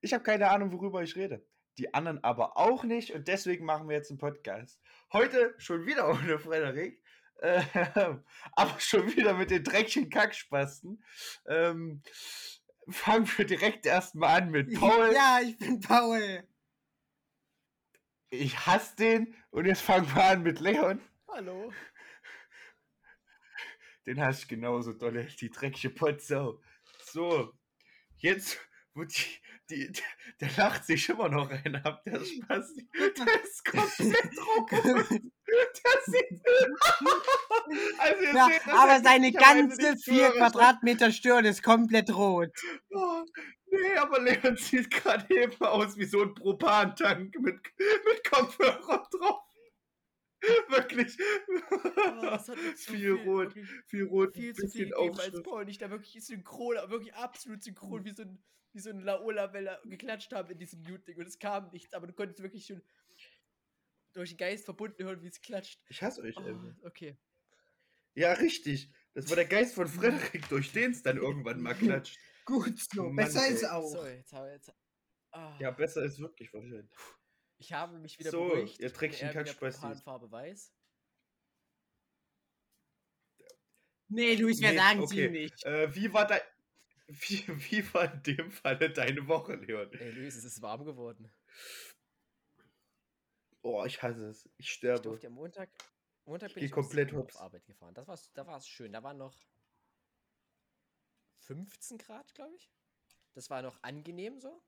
Ich habe keine Ahnung, worüber ich rede. Die anderen aber auch nicht und deswegen machen wir jetzt einen Podcast. Heute schon wieder ohne Frederik, äh, aber schon wieder mit den dreckigen Kackspasten. Ähm, fangen wir direkt erstmal an mit Paul. Ja, ich bin Paul. Ich hasse den und jetzt fangen wir an mit Leon. Hallo. Den hasse ich genauso dolle, die dreckige Potsau. So, jetzt, wo die, die, der lacht sich immer noch ein ab, der Spaß. Der ist komplett rot. Der sieht. also Ja, seht das aber seine ganze nicht 4 hören. Quadratmeter Stirn ist komplett rot. Oh, nee, aber Leon sieht gerade eben aus wie so ein Propantank mit, mit Kopfhörer drauf. Wirklich. Oh, hat jetzt so viel, rot, viel rot, viel zu viel als. Paul nicht da wirklich synchron, aber wirklich absolut synchron, wie so ein, wie so ein Laola-Welle geklatscht haben in diesem Mute-Ding und es kam nichts, aber du konntest wirklich schon durch den Geist verbunden hören, wie es klatscht. Ich hasse euch. Oh, okay. Ja, richtig. Das war der Geist von Frederik, durch den es dann irgendwann mal klatscht. Gut so, Mann, besser ey. ist auch. So, jetzt haben wir jetzt. Ah, Ja, besser ist wirklich wahrscheinlich. Ich habe mich wieder So, beruhigt. ihr ich wieder Kackspastis. Farbe weiß. Nee, Luis, wir Nee, sagen okay. sie nicht. Äh, wie war dein. Wie, wie war in dem Falle deine Woche, Leon? Ey, Luis, es ist warm geworden. Oh, ich hasse es. Ich Ich sterbe. durfte am Montag. Montag bin ich um komplett 7 Uhr hops. auf Arbeit gefahren. Das war's, da war es schön. Da waren noch 15 Grad, glaube ich. Das war noch angenehm so.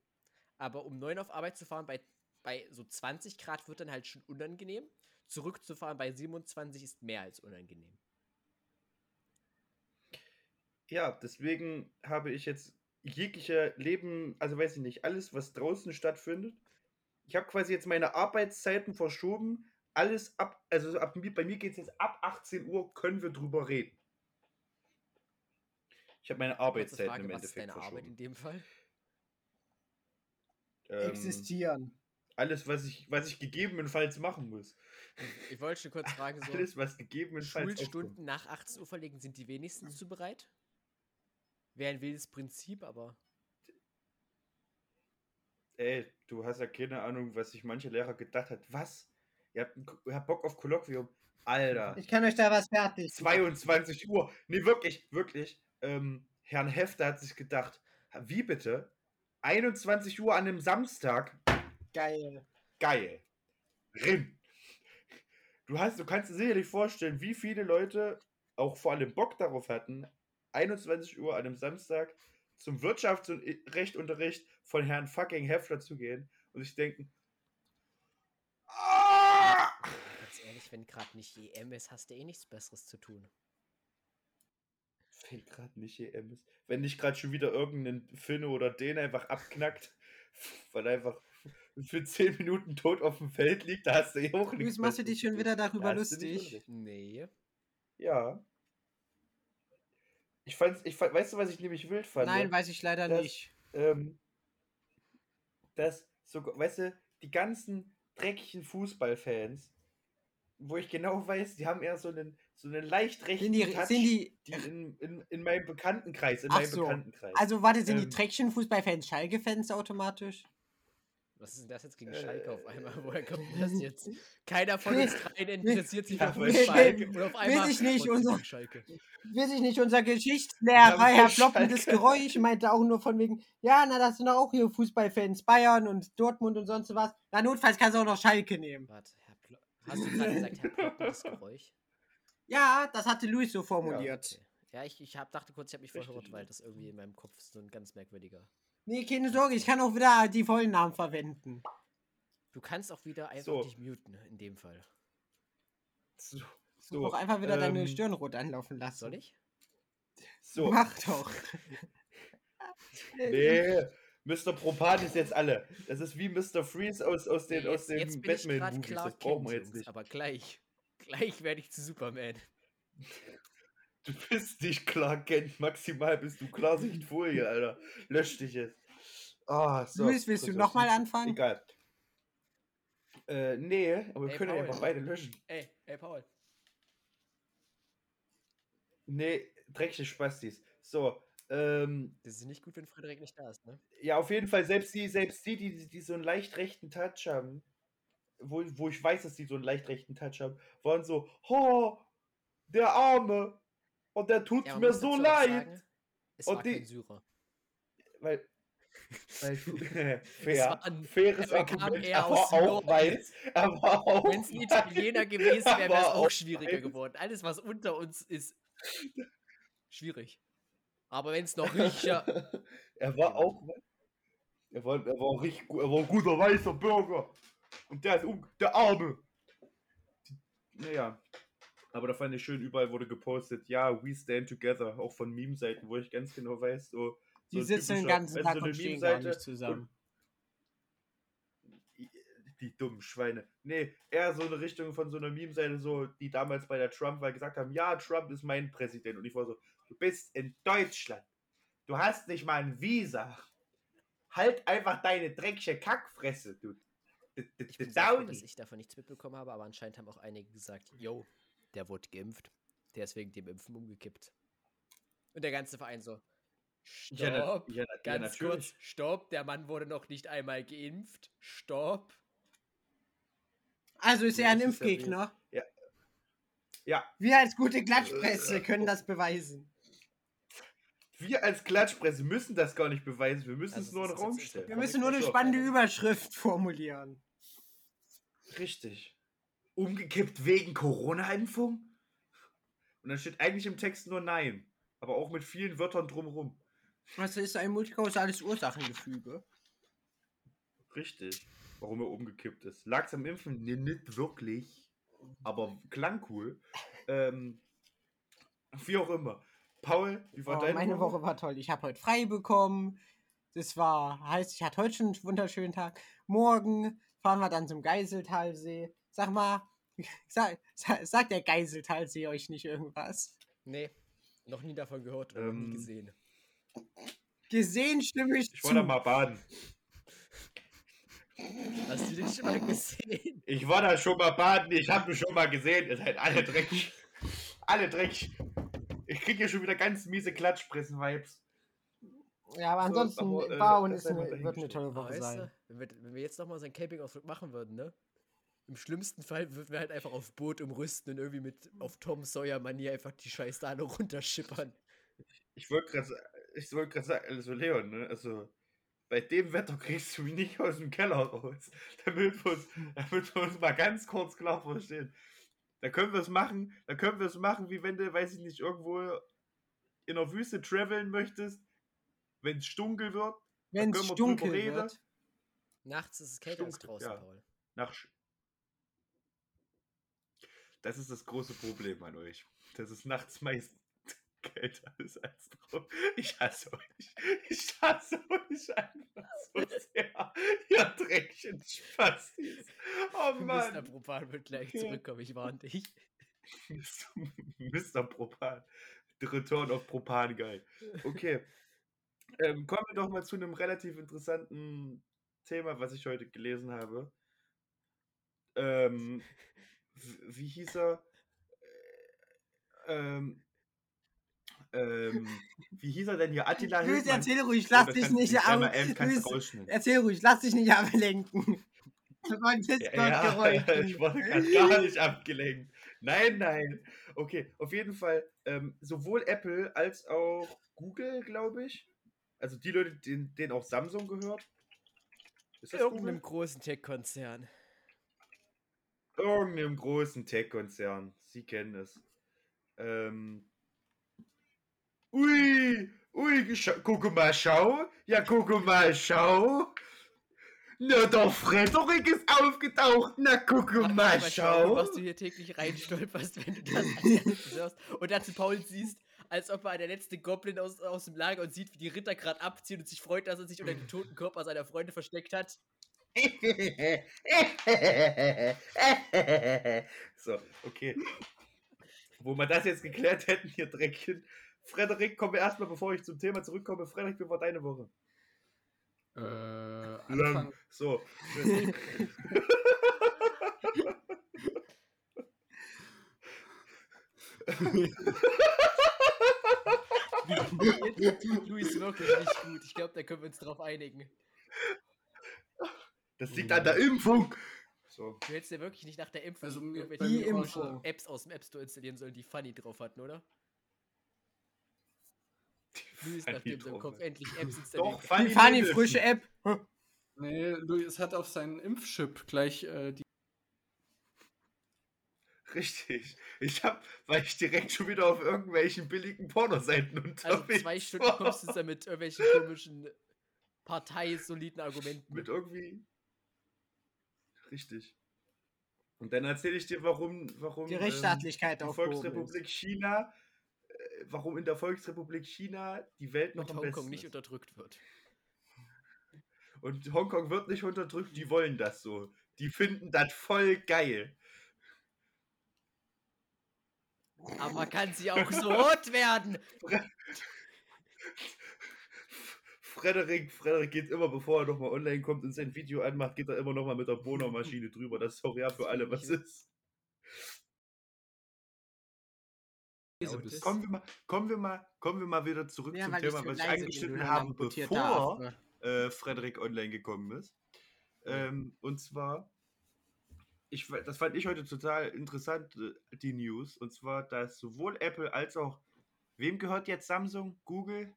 Aber um 9 auf Arbeit zu fahren, bei, bei so 20 Grad wird dann halt schon unangenehm. Zurückzufahren bei 27 ist mehr als unangenehm. Ja, deswegen habe ich jetzt jegliche Leben, also weiß ich nicht, alles, was draußen stattfindet. Ich habe quasi jetzt meine Arbeitszeiten verschoben. Alles ab, also ab, mir- bei mir geht es jetzt ab 18 Uhr, können wir drüber reden. Ich habe meine Arbeitszeiten Frage, im was ist Endeffekt deine Arbeit in verschoben. dem Fall? Ähm, Existieren. alles, was ich, was ich gegebenenfalls machen muss. Ich wollte schon kurz fragen, so Alles, was gegebenenfalls aufkommt. Schulstunden nach 18 Uhr verlegen, sind die wenigstens zu bereit? Wäre ein wildes Prinzip, aber Ey, du hast ja keine Ahnung, was sich manche Lehrer gedacht hat. Was? Ihr habt, ihr habt Bock auf Kolloquium? Alter. Ich kann euch da was fertig. machen. 22 Uhr. Nee, wirklich, wirklich. Ähm, Herrn Hefter hat sich gedacht, wie bitte? 21 Uhr an einem Samstag? Geil. Geil. Rin. Du, hast, du kannst dir sicherlich vorstellen, wie viele Leute auch vor allem Bock darauf hatten, 21 Uhr an einem Samstag zum Wirtschaftsrechtunterricht von Herrn fucking Hefter zu gehen und sich denken, ah! ganz ehrlich, wenn gerade nicht EM ist, hast du eh nichts Besseres zu tun. Wenn gerade nicht EM ist. Wenn nicht gerade schon wieder irgendein Finne oder den einfach abknackt, weil er einfach für 10 Minuten tot auf dem Feld liegt, da hast du eh auch nichts. Luis, machst du dich schon wieder darüber lustig? Nee. Ja. Ich fand's, ich fand, weißt du, was ich nämlich wild fand? Nein, weiß ich leider Das- nicht. ähm, dass so, weißt du, die ganzen dreckigen Fußballfans, wo ich genau weiß, die haben eher so einen, so einen leicht rechten Sind die, Touch, sind die, die in, in, in meinem Bekanntenkreis, in meinem so. Bekanntenkreis. also warte, sind die ähm, Treckchen Fußballfans Schalke-Fans automatisch? Was ist denn das jetzt gegen Äh, Schalke auf einmal? Woher kommt denn das jetzt? Keiner von uns dreien interessiert sich Ja, für Fußball. Schalke- Und auf einmal ich nicht, unser- Schalke. Weiß ich nicht, unser Ja, Geschichtslehrer, weil Herr Ploppendes Schalke- Geräusch, meinte auch nur von wegen, ja, na, das sind auch hier Fußballfans, Bayern und Dortmund und sonst was. Na, notfalls kannst du auch noch Schalke nehmen. Warte, Hast du gerade gesagt, Herr Ploppendes Geräusch? Ja, das hatte Luis so formuliert. Okay. Ja, ich, ich hab, dachte kurz, ich habe mich verhört, weil ja. das irgendwie in meinem Kopf so ein ganz merkwürdiger. Nee, keine Sorge, ich kann auch wieder die vollen Namen verwenden. Du kannst auch wieder einfach So. dich muten, in dem Fall. so, So, auch einfach wieder deine ähm, Stirn rot anlaufen lassen. Soll ich? so. Mach doch. Nee, Mr. Propan ist jetzt alle. Das ist wie Mr. Freeze aus, aus, den, Nee, aus grad Batman-Movies. Das brauchen wir jetzt nicht. Aber gleich. Gleich werde ich zu Superman. Du bist nicht klar, Kent. Maximal bist du Klarsichtfolie, Alter. Lösch dich jetzt. Ah, so. Luis, willst du nochmal anfangen? Egal. Äh, nee, aber wir Ey, können Paul. einfach beide löschen. Ey, ey, Paul. Nee, dreckige Spastis. So, Ähm, Das ist nicht gut, wenn Frederik nicht da ist, ne? ja, auf jeden Fall, selbst die, selbst die, die, die so einen leicht rechten Touch haben, wo, wo ich weiß, dass die so einen leicht rechten Touch haben, waren so, oh, der Arme. Und der tut Ja, mir so leid. sagen, es Und war die- kein Syrer. Weil. fair, war ein- faires Argument. eher Er dem auch weiß. Wenn es ein Italiener gewesen wäre, wäre es Aber auch schwieriger weiß. geworden. Alles, was unter uns ist, schwierig. Aber wenn es noch richer. er war auch. Er war, er war richtig. Er war ein guter weißer Bürger. Und der ist um, der Arme. Naja. Aber da fand ich schön, überall wurde gepostet, ja, we stand together, auch von Meme-Seiten, wo ich ganz genau weiß, so. Die so sitzen den ganzen Tag so und stehen gar Meme-Seite nicht zusammen. die dummen Schweine. Nee, eher so eine Richtung von so einer Meme-Seite, so, die damals bei der Trump-Wahl gesagt haben, ja, Trump ist mein Präsident. Und ich war so, du bist in Deutschland. Du hast nicht mal ein Visa. Halt einfach deine dreckige Kackfresse, du. Ich bin froh, dass ich davon nichts mitbekommen habe, aber anscheinend haben auch einige gesagt, yo, der wurde geimpft. Der ist wegen dem Impfen umgekippt. Und der ganze Verein so, stopp, Ja, na- ja, na- ja, ganz natürlich. kurz, stopp, der Mann wurde noch nicht einmal geimpft. Stopp. Also ist Ja, er ein ist ja Impfgegner. Ja, Wir als gute Klatschpresse können das beweisen. wir als Klatschpresse müssen das gar nicht beweisen. Wir müssen Also es nur in den Raum stellen. Wir müssen nur eine spannende Überschrift formulieren. Richtig. Umgekippt wegen Corona-Impfung? Und dann steht eigentlich im Text nur Nein. Aber auch mit vielen Wörtern drumherum. Das ist ein multikausales Ursachengefüge. Richtig. Warum er umgekippt ist. Lag es am Impfen? Nee, nicht wirklich. Aber klang cool. Ähm, wie auch immer. Paul, wie war Oh, deine meine Woche war toll. Ich habe heute frei bekommen. Das war, heißt, ich hatte heute schon einen wunderschönen Tag. Morgen fahren wir dann zum Geiseltalsee. Sag mal, sag, sag, sagt der Geiseltalsee euch nicht irgendwas? Nee, noch nie davon gehört oder noch nie Ähm, gesehen. Gesehen stimme ich, Ich zu. war da mal baden. Hast du den schon mal gesehen? Ich war da schon mal baden. Ich habe mich schon mal gesehen. Ihr seid alle dreckig. Alle dreckig. Ich kriege hier schon wieder ganz miese Klatschpressen-Vibes. Ja, aber So, ansonsten aber, äh, war und das ist eine, wird eine tolle Woche weißt sein. du, wenn wir, wenn wir jetzt nochmal so einen Campingausflug machen würden, ne? Im schlimmsten Fall würden wir halt einfach auf Boot umrüsten und irgendwie mit auf Tom Sawyer-Manier einfach die scheiß Dale runterschippern. Ich wollte gerade ich wollte gerade sagen, also Leon, ne? Also bei dem Wetter kriegst du mich nicht aus dem Keller raus. Damit wir uns, damit wir uns mal ganz kurz klar verstehen. Da können wir es machen, da können wir es machen, wie wenn du, weiß ich nicht, irgendwo in der Wüste traveln möchtest, wenn es dunkel wird, Wenn es wir dunkel reden. wird. Nachts ist es kälter als draußen, ja. Paul. nach. Das ist das große Problem an euch. Das ist nachts meist kälter ist als drauf. Ich hasse euch. Ich hasse euch einfach so sehr. Ihr Dreckchen Spastis. Oh Mr. Mann. Propan wird gleich zurückkommen, ich warne dich. Mr. Propan. The Return of Propan Guy. Okay. Ähm, kommen wir doch mal zu einem relativ interessanten Thema, was ich heute gelesen habe. Ähm, wie hieß er? Äh, Ähm, ähm, wie hieß er denn hier? Attila Luis, Hildmann? erzähl ruhig, lass das dich nicht ab. Luis, erzähl ruhig, lass dich nicht ablenken. Von Ja, ich wurde gerade gar nicht abgelenkt. Nein, nein. Okay, auf jeden Fall, ähm, sowohl Apple als auch Google, glaube ich. Also die Leute, denen, denen auch Samsung gehört. Ist das Irgendeinem Google? großen Tech-Konzern. Irgendeinem großen Tech-Konzern. Sie kennen es. Ähm. Ui, ui, gucke mal, schau. Ja, gucke mal, schau. Na, der Frederik ist aufgetaucht. Na, gucke Warte, mal, mal schau. was du hier täglich reinstolperst, wenn du das als hörst. Und dazu Paul siehst, als ob er der letzte Goblin aus, aus dem Lager und sieht, wie die Ritter gerade abziehen und sich freut, dass er sich unter den toten Körper seiner Freunde versteckt hat. so, okay. Wo wir das jetzt geklärt hätten, hier Dreckchen. Frederik, komm erstmal, bevor ich zum Thema zurückkomme. Frederik, wie war deine Woche? Äh, Lang. Anfang, So. Jetzt tut Luis wirklich nicht gut. Ich glaube, da können wir uns drauf einigen. Das liegt an der Impfung. So. Du hättest ja wirklich nicht nach der Impfung Also Die Impfung. Apps aus dem App Store installieren sollen, die Funny drauf hatten, oder? Luis, Funny nachdem sein Kopf endlich Apps installiert Doch, Die Funny Little. frische App. Nee, Luis hat auf seinen Impfchip gleich äh, die. Richtig. Ich hab, weil ich direkt schon wieder auf irgendwelchen billigen Pornoseiten unterwegs Also zwei Stunden war. kommst du dann mit irgendwelchen komischen parteisoliden Argumenten. Mit irgendwie. Richtig. Und dann erzähle ich dir, warum, warum Die ähm, Rechtsstaatlichkeit die aufgehoben Volksrepublik China, äh, warum in der Volksrepublik China die Welt noch und am Hongkong besten nicht ist. unterdrückt wird. Und Hongkong wird nicht unterdrückt, die wollen das so. Die finden das voll geil. Aber man kann sie auch so rot werden. Frederik, Frederik geht immer, bevor er nochmal online kommt und sein Video anmacht, geht er immer nochmal mit der Bohnermaschine drüber. Das ist auch ja für alle, was ist. Und bist. Kommen wir mal, kommen wir mal, kommen wir mal wieder zurück Ja, zum Thema, ich was ich dann habe, bevor Affe. äh, Frederik online gekommen ist. Ähm, und zwar, ich, das fand ich heute total interessant, äh, die News. Und zwar, dass sowohl Apple als auch, wem gehört jetzt Samsung, Google,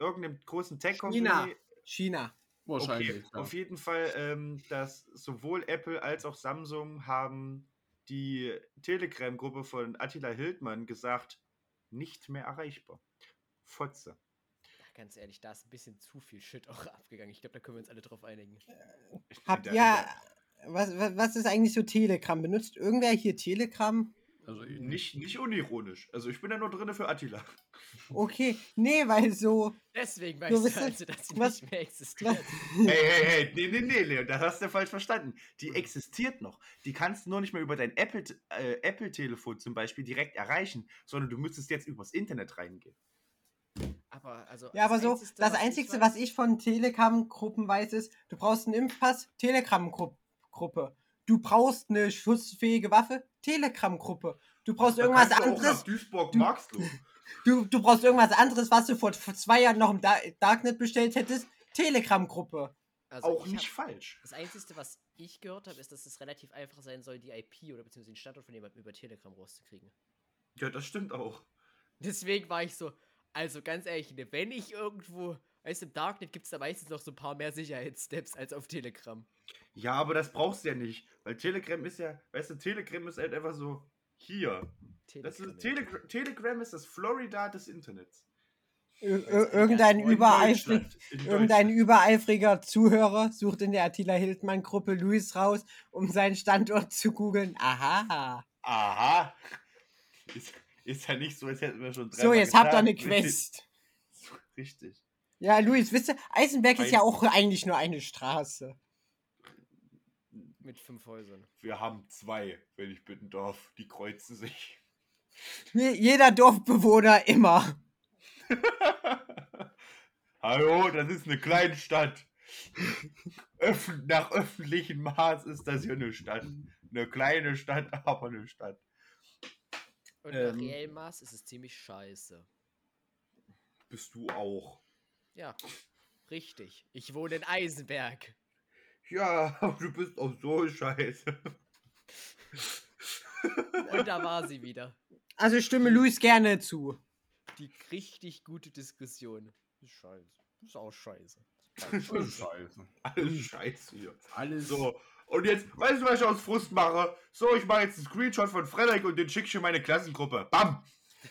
irgendeinem großen Tech-Company? China. China. Wahrscheinlich. Okay, ja. auf jeden Fall, ähm, dass sowohl Apple als auch Samsung haben die Telegram-Gruppe von Attila Hildmann gesagt, nicht mehr erreichbar. Fotze. Ach, ganz ehrlich, da ist ein bisschen zu viel Shit auch abgegangen. Ich glaube, da können wir uns alle drauf einigen. Habt Der- ihr, was, was, was ist eigentlich so Telegram? Benutzt irgendwer hier Telegram? Also ich Nicht, nicht unironisch. Also ich bin ja nur drinne für Attila. Okay, nee, weil so. Deswegen So, weißt du wisst ihr, also, dass sie was- nicht mehr existiert. Hey, hey, hey, nee, nee, nee, Leon, das hast du falsch verstanden. Die existiert noch. Die kannst du nur nicht mehr über dein Apple, äh, Apple-Telefon zum Beispiel direkt erreichen, sondern du müsstest jetzt übers Internet reingehen. Aber also. Ja, aber so, Einzigste, das was ich Einzige, was ich von Telegram-Gruppen weiß, ist, du brauchst einen Impfpass, Telegram-Gruppe. Du brauchst eine schussfähige Waffe, Telegram-Gruppe. Du brauchst Da irgendwas du anderes. Duisburg Du- magst du. Du, du brauchst irgendwas anderes, was du vor, zwei Jahren noch im da Darknet bestellt hättest. Telegram-Gruppe. Also auch ich nicht hab- falsch. Das Einzige, was ich gehört habe, ist, dass es relativ einfach sein soll, die IP oder beziehungsweise den Standort von jemandem über Telegram rauszukriegen. Ja, das stimmt auch. Deswegen war ich so, also ganz ehrlich, ne, wenn ich irgendwo, weißt du, im Darknet gibt es da meistens noch so ein paar mehr Sicherheitssteps als auf Telegram. Ja, aber das brauchst du ja nicht. Weil Telegram ist ja, weißt du, Telegram ist halt einfach so hier. Das ist Telegram, Telegram, Telegram ist das Florida des Internets. Ir irgendein, ganz übereifrig. In irgendein übereifriger Zuhörer sucht in der Attila Hildmann-Gruppe Luis raus, um seinen Standort zu googeln. Aha. Aha. Ist, ist ja nicht so, als hätten wir schon So, dreimal jetzt habt ihr getan. eine Quest. Richtig. Ja, Luis, wisst ihr, Eisenberg ist ja auch eigentlich nur eine Straße. Mit fünf Häusern. Wir haben zwei, wenn ich bitten darf. Die kreuzen sich. Je- Jeder Dorfbewohner immer. Hallo, das ist eine Kleinstadt. Öff nach öffentlichem Maß ist das hier eine Stadt. Eine kleine Stadt, aber eine Stadt. Und Ähm. nach reellem Maß ist es ziemlich scheiße. Bist du auch. Ja, richtig. Ich wohne in Eisenberg. Ja, aber du bist auch so scheiße. Und da war sie wieder. Also stimme Luis gerne zu. Die richtig gute Diskussion. Ist scheiße. Ist auch scheiße. Oh, Scheiße. Alles scheiße hier. Alles. So, und jetzt, weißt du, was ich aus Frust mache? So, ich mache jetzt einen Screenshot von Frederik und den schicke ich in meine Klassengruppe. Bam!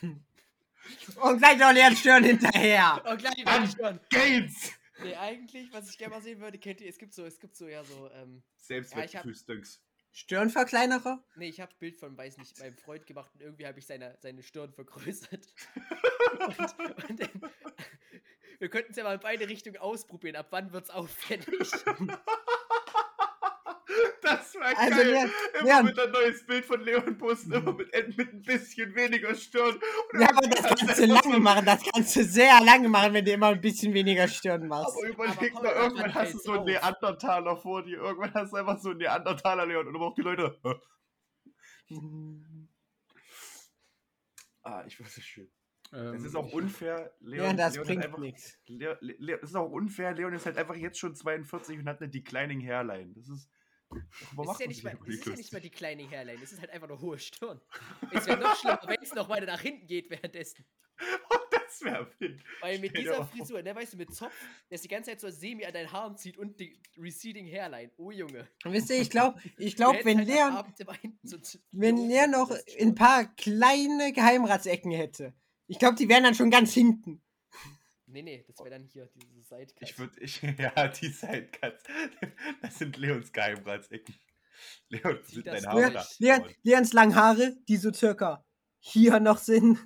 Und gleich noch Leon Stirn hinterher. Oh, gleich ich schon. Gates! Nee, eigentlich, was ich gerne mal sehen würde, kennt ihr, es gibt so, es gibt so ja so, ähm, Selbstwertgefühlsdünks. Stirnverkleinerer? nee, ich habe Bild von, weiß nicht, meinem Freund gemacht und irgendwie habe ich seine, seine Stirn vergrößert. und, und dann, wir könnten es ja mal in beide Richtungen ausprobieren. Ab wann wird's auffällig? Das war Also, geil. Leon- immer Leon- mit ein neues Bild von Leon posten, immer mit, mit ein bisschen weniger Stirn. Ja, aber das kannst du lange so- machen. Das kannst du sehr lange machen, wenn du immer ein bisschen weniger Stirn machst. Aber überleg mal, irgendwann wann hast du so einen auf? Neandertaler vor dir. Irgendwann hast du einfach so einen Neandertaler, Leon. Und immer auch die Leute. Ah, ich weiß es schön. Ähm, Es ist auch ich- unfair. Leon, Ja, das Leon bringt einfach, nichts. Es ist auch unfair. Leon ist halt einfach jetzt schon 42 und hat eine Declining Hairline. Das ist. Es ist, ja nicht mal, es ist ja nicht mal die kleine Hairline, es ist halt einfach eine hohe Stirn. Es wäre noch schlimmer, wenn es noch weiter nach hinten geht währenddessen. das wäre wild. Weil mit Stell dieser. Frisur, ne, weißt du, mit Zopf, der ist die ganze Zeit so semi an deinen Haaren zieht und die receding Hairline. Oh Junge. Und wisst ihr, ich glaube, ich hättest wenn halt Leon, so zu- wenn er noch ein paar kleine Geheimratsecken hätte, ich glaube, die wären dann schon ganz hinten. Nee, nee, das wäre dann hier, diese Sidecut. Ich würde, ich, ja, die Sidecuts. Das sind Leons Geheimratsecken. Leon, das sind deine? Haare. Leon, Leons langen Haare, die so circa hier noch sind.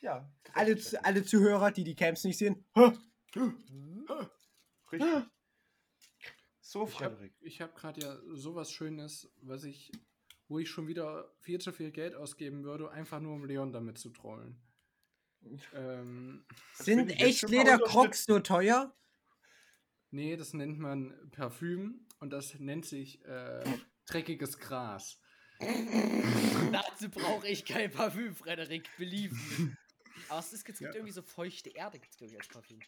ja. Alle, alle Zuhörer, die die Camps nicht sehen. Richtig. So, Ich habe Frederik. ich hab gerade ja sowas Schönes, was ich, wo ich schon wieder viel zu viel Geld ausgeben würde, einfach nur um Leon damit zu trollen. Ähm, Sind mal Echtleder-Crocs so teuer? nee, das nennt man Parfüm und das nennt sich äh, dreckiges Gras. Dazu brauche ich kein Parfüm, Frederik, believe me. Aber es, ist, es gibt Ja. irgendwie so feuchte Erde, gibt's glaube ich als Parfüm.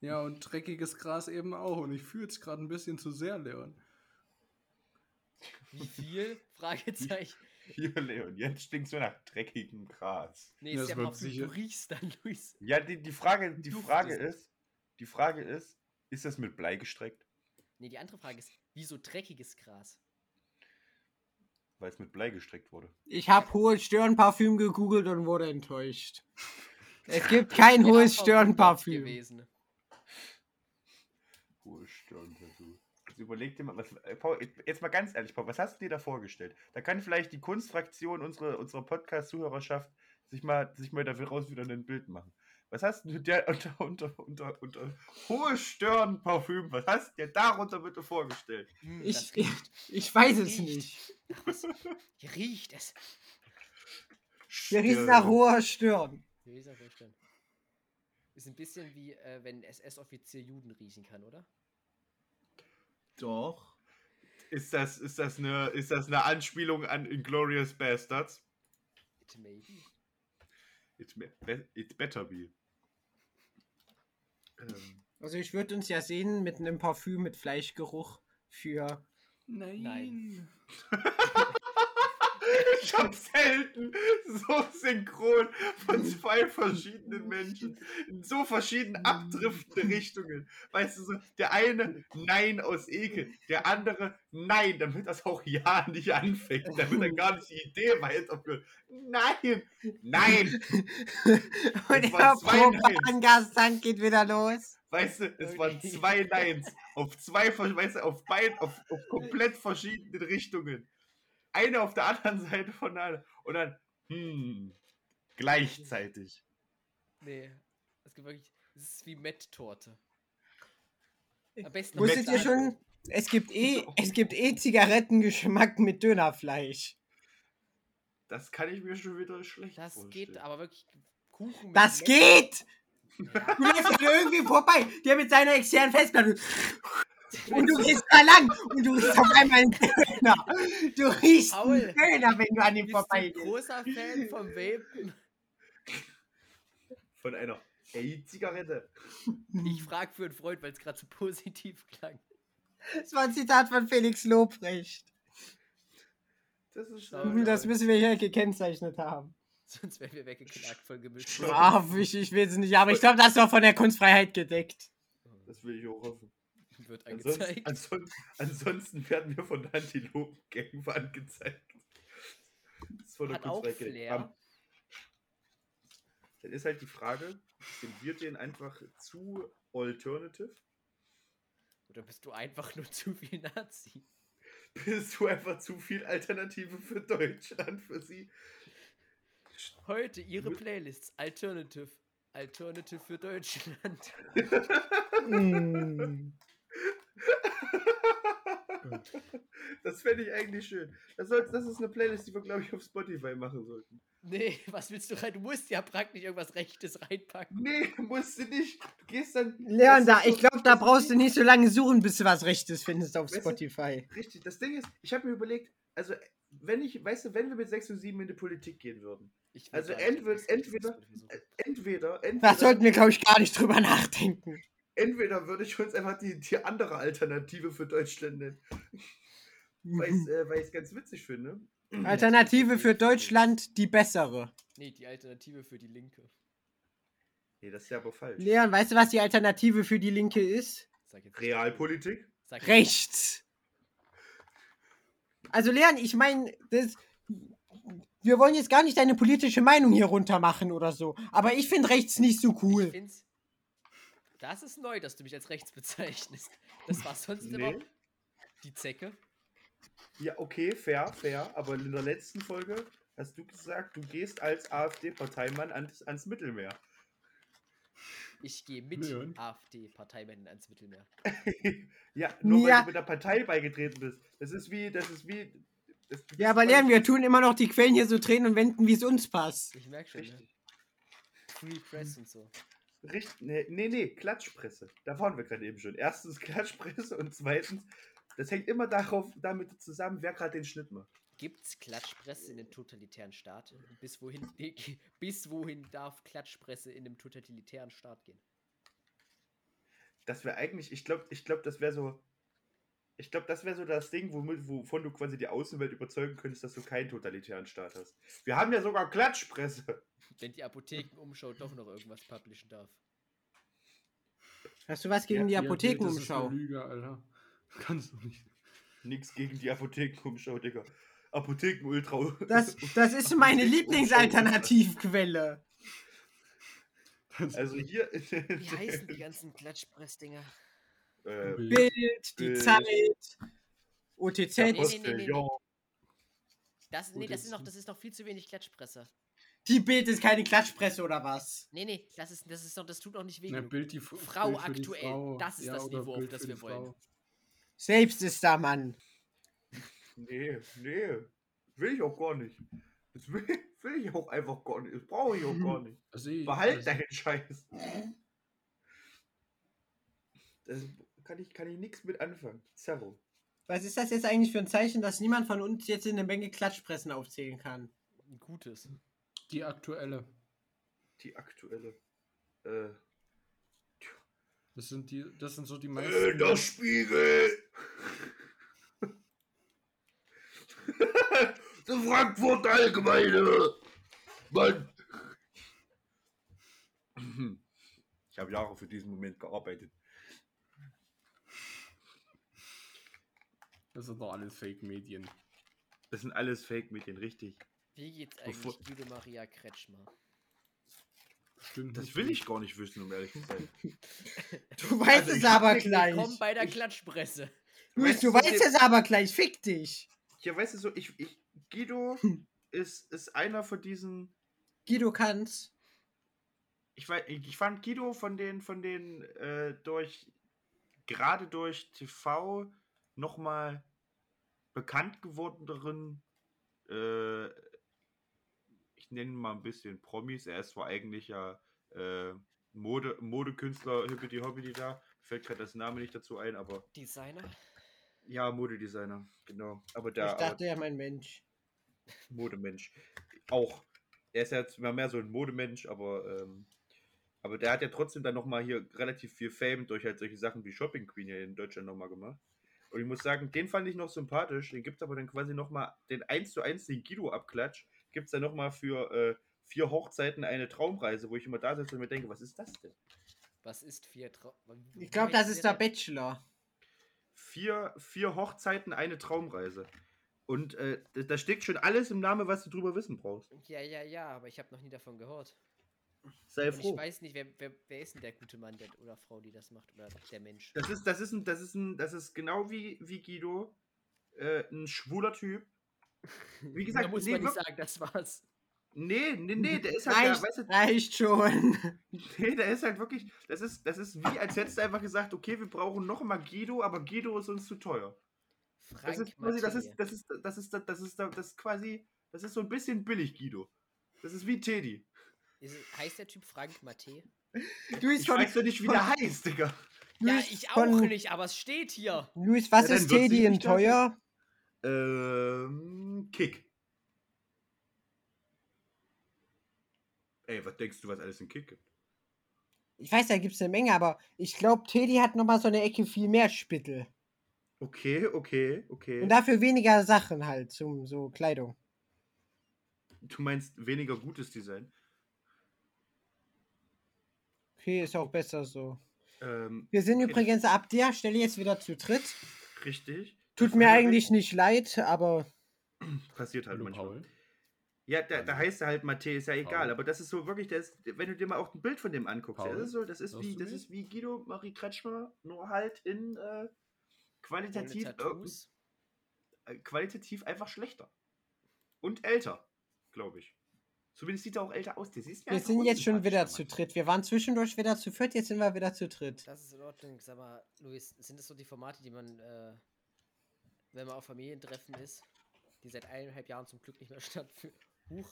Ja, und dreckiges Gras eben auch. Und ich fühle es gerade ein bisschen zu sehr, Leon. Wie viel? Fragezeichen. Hier, Leon, jetzt stinkst du nach dreckigem Gras. Nee, Das ist ja wird Parfüm. sicher- Du riechst dann, Luis. Ja, die, die Frage, die Frage duftest. ist, die Frage ist, ist das mit Blei gestreckt? Nee, die andere Frage ist, wieso dreckiges Gras? Weil es mit Blei gestreckt wurde. Ich habe hohes Stirnparfüm gegoogelt und wurde enttäuscht. Es gibt kein hohes Stirnparfüm. gewesen. Hohe Stirn dazu. Jetzt überleg dir mal, was, äh, Paul, jetzt mal ganz ehrlich, Paul, was hast du dir da vorgestellt? Da kann vielleicht die Kunstfraktion unserer, unserer Podcast-Zuhörerschaft sich mal, sich mal daraus wieder ein Bild machen. Was hast du dir unter, unter, unter, unter hohe Stirn Parfüm, was hast du dir darunter bitte vorgestellt? Hm, Ich, ich, weiß es Riecht. nicht. Ach, was? Hier riecht es. Der riecht nach hoher Stirn. Hier riecht es auf Stirn. Ist ein bisschen wie, äh, wenn SS-Offizier Juden riechen kann, oder? Doch. Ist das, ist, das eine, ist das eine Anspielung an Inglorious Bastards? It may be. It, be, it better be. Ähm, Also ich würde uns ja sehen mit einem Parfüm mit Fleischgeruch für. Nein. Nein. ich hab selten so synchron von zwei verschiedenen Menschen in so verschieden abdriftende Richtungen. Weißt du, so, der eine Nein aus Ekel, der andere Nein, damit das auch ja nicht anfängt, damit er gar nicht die Idee weiterführt. Nein, nein, Und der. Propagandastand geht wieder los. weißt du, es waren zwei Neins auf zwei, weißt du, auf beiden, auf, auf komplett verschiedenen Richtungen. Eine auf der anderen Seite von einer und dann, hm, gleichzeitig. Nee. Es gibt wirklich. Es ist wie Met-Torte. Am besten Wusstet ihr schon? Es gibt eh, es gibt eh Zigarettengeschmack mit Dönerfleisch. Das kann ich mir schon wieder schlecht Das vorstellen. geht aber wirklich. Kuchen mit Das Met- geht! Ja, Du läufst irgendwie vorbei, der mit seiner externen Festplatte. Und du gehst da lang und du riechst auf einmal einen Döner. Du riechst Paul, einen Döner, wenn du an ihm bist du ein vorbeigehst. großer Fan vom Vapen? Von einer E-Zigarette. Ich frage für einen Freund, weil es gerade so positiv klang. Das war ein Zitat von Felix Lobrecht. Das ist Schau, äh, Das müssen wir hier gekennzeilt haben. Sonst wären wir weggeknackt von gemischt. Ah, ich, ich will es nicht, aber ich glaube, das ist doch von der Kunstfreiheit gedeckt. Das will ich auch hoffen. Wird Ansonsten, angezeigt. ansonsten, ansonsten werden wir von der Antilopen-Gang angezeigt. Das ist von der Hat auch. Flair. Dann ist halt die Frage, sind wir denen einfach zu alternative? Oder bist du einfach nur zu viel Nazi? Bist du einfach zu viel Alternative für Deutschland für sie? Heute ihre Playlists. Alternative. Alternative für Deutschland. Mm. Das fände ich eigentlich schön. Das, soll, das ist eine Playlist, die wir, glaube ich, auf Spotify machen sollten. Nee, was willst du rein? Du musst ja praktisch irgendwas Rechtes reinpacken. Nee, musst du nicht. Du gehst dann. Leon, da, ist ich so- glaube, da brauchst du nicht so lange suchen, bis du was Rechtes findest auf Weißt du- Spotify. Richtig, das Ding ist, ich habe mir überlegt, also, wenn ich, weißt du, wenn wir mit 6 und 7 in die Politik gehen würden, Also entweder- entweder- suchen. äh, entweder, entweder, Da sollten wir, glaube ich, gar nicht drüber nachdenken. Entweder würde ich uns einfach die, die andere Alternative für Deutschland nennen, weil ich äh, weil ich's ganz witzig finde. Alternative für Deutschland, die bessere. Nee, die Alternative für die Linke. Nee, das ist ja aber falsch. Leon, weißt du, was die Alternative für die Linke ist? Sag jetzt nicht- Realpolitik? Sag jetzt- Rechts. Also Leon, ich meine, das. Wir wollen jetzt gar nicht deine politische Meinung hier runter machen oder so. Aber ich finde rechts nicht so Ich cool. find's. Das ist neu, dass du mich als rechts bezeichnest. Das war sonst Nee. immer die Zecke. Ja, okay, fair, fair. Aber in der letzten Folge hast du gesagt, du gehst als AfD-Parteimann ans, ans Mittelmeer. Ich gehe mit. AfD-Parteimännern ans Mittelmeer. ja, nur Ja. weil du mit der Partei beigetreten bist. Das ist wie, das ist wie. Das, du Ja, aber Leon, wir tun immer noch die Quellen hier so drehen und wenden, wie es uns passt. Ich merke schon, ne? Richtig. Free Press und so. Richtig, nee, nee, nee, Klatschpresse. Da waren wir gerade eben schon. Erstens Klatschpresse und zweitens, das hängt immer darauf, damit zusammen, wer gerade den Schnitt macht. Gibt's Klatschpresse in den totalitären Staat? Bis wohin, bis wohin darf Klatschpresse in einem totalitären Staat gehen? Das wäre eigentlich, ich glaube, ich glaube, das wäre so, ich glaube, das wäre so das Ding, womit, wovon du quasi die Außenwelt überzeugen könntest, dass du keinen totalitären Staat hast. Wir haben ja sogar Klatschpresse. Wenn die Apothekenumschau doch noch irgendwas publishen darf. Hast du was gegen Ja, die Apothekenumschau? Lüge, Alter. Kannst du nicht. Nix gegen die Apothekenumschau, Digga. Apotheken-Ultra. Das, das ist meine Lieblingsalternativquelle. Also hier. Wie heißen die ganzen Klatschpress-Dinger? Äh, Bild, die Bild. Zeit, OTZ. nee, nee, Postillon. nee, nee. Das, nee, das ist noch, das ist noch viel zu wenig Klatschpresse. Die Bild ist keine Klatschpresse oder was? Nee, nee, das ist, das ist noch, das tut noch nicht weh Na. Bild die F- Frau Bild für die aktuell, Frau. das ist das oder Niveau, auf Bild das für wir die wollen. Frau. Selbst ist da, Mann. Nee, nee. Will ich auch gar nicht. Das will, will ich auch einfach gar nicht. Das brauche ich auch gar nicht. Also ich, Behalt also, deinen Scheiß. Das kann ich, kann ich nichts mit anfangen. Zerro. Was ist das jetzt eigentlich für ein Zeichen, dass niemand von uns jetzt in eine Menge Klatschpressen aufzählen kann? Ein gutes. die aktuelle. Die aktuelle. Äh. Das sind die, das sind so die äh meisten. der Spiegel! der Frankfurt Allgemeine! Mann! Ich habe Jahre für diesen Moment gearbeitet. Das sind doch alles Fake-Medien. Das sind alles Fake-Medien, richtig. Wie geht's Bevor- eigentlich Guido Maria Kretschmer? Stimmt. Das will ich gar nicht wissen, um ehrlich zu sein. Du weißt Also es aber gleich. Willkommen bei der Klatschpresse. Luis, du Weißt du, weißt es aber gleich. Fick dich. Ja, weißt du so, ich, ich Guido ist, ist einer von diesen. Guido kann's. Ich, ich fand Guido von den, von den, äh, durch, gerade durch TV nochmal bekannt gewordenen, äh, ich nenne ihn mal ein bisschen Promis. Er ist zwar eigentlich ja äh, Mode, Modekünstler, Hippity Hobbity da. Fällt gerade das Name nicht dazu ein, aber Designer? ja, Modedesigner, genau. Aber der Ich dachte ja, mein Mensch. Modemensch. Auch. Er ist ja jetzt immer mehr so ein Modemensch, aber, ähm, aber der hat ja trotzdem dann nochmal hier relativ viel Fame durch halt solche Sachen wie Shopping Queen hier in Deutschland nochmal gemacht. Und ich muss sagen, den fand ich noch sympathisch. Den gibt es aber dann quasi nochmal, den 1 zu 1, den Guido-Abklatsch, gibt es dann nochmal für äh, vier Hochzeiten eine Traumreise, wo ich immer da sitze und mir denke, was ist das denn? Was ist vier Trau Ich glaube, das ist der Bachelor. Vier, vier Hochzeiten, eine Traumreise. Und äh, da- da steckt schon alles im Namen, was du drüber wissen brauchst. Ja, ja, ja, aber ich habe noch nie davon gehört. Sei Und ich froh. weiß nicht, wer, wer, wer ist denn der gute Mann der, oder Frau, die das macht? Oder der Mensch? Das ist, das ist ein, das ist ein, das ist genau wie, wie Guido, äh, ein schwuler Typ. Wie da gesagt, muss nee, man nicht sagen, das war's. Nee, nee, nee, der ist halt, Reicht, der, weißt du, reicht schon. nee, der ist halt wirklich, das ist, das ist wie, als hättest du einfach gesagt, okay, wir brauchen noch mal Guido, aber Guido ist uns zu teuer. Das Frank ist quasi, das ist, Mathieu. das ist, das ist, das ist, das ist quasi, das ist so ein bisschen billig, Guido. Das ist wie Teddy. Ist, heißt der Typ Frank Mathe? Luis, Ich von, weiß doch nicht, wie der heißt, Digga. Ja, Luis, ich auch von, nicht, aber es steht hier. Luis, was Ja, dann ist wird's Teddy in teuer? Ähm, Kick. Ey, was denkst du, was alles in Kick gibt? Ich weiß, da gibt es eine Menge, aber ich glaube, Teddy hat nochmal so eine Ecke viel mehr Spittel. Okay, okay, okay. Und dafür weniger Sachen halt, zum so Kleidung. du meinst weniger gutes Design? Okay, ist auch besser so. Ähm, Wir sind okay, übrigens ab der Stelle jetzt wieder zu dritt. richtig. Tut Das mir ist eigentlich nicht leid, aber Passiert halt Hallo, manchmal. Paul. Ja, da, da heißt er halt Mathe, ist ja egal, Paul. aber das ist so wirklich, das, wenn du dir mal auch ein Bild von dem anguckst, das ist so, das ist wie, das ist wie Guido Marie Kretschmer, nur halt in äh, qualitativ, äh, qualitativ einfach schlechter. Und älter, glaube ich. Zumindest sieht er auch älter aus. Der wir sind jetzt schon wieder zu dritt. Wir waren zwischendurch wieder zu viert, jetzt sind wir wieder zu dritt. Das ist in Ordnung. Sag mal, Luis, sind das so die Formate, die man, äh, wenn man auf Familientreffen ist, die seit eineinhalb Jahren zum Glück nicht mehr stattfinden, Huch,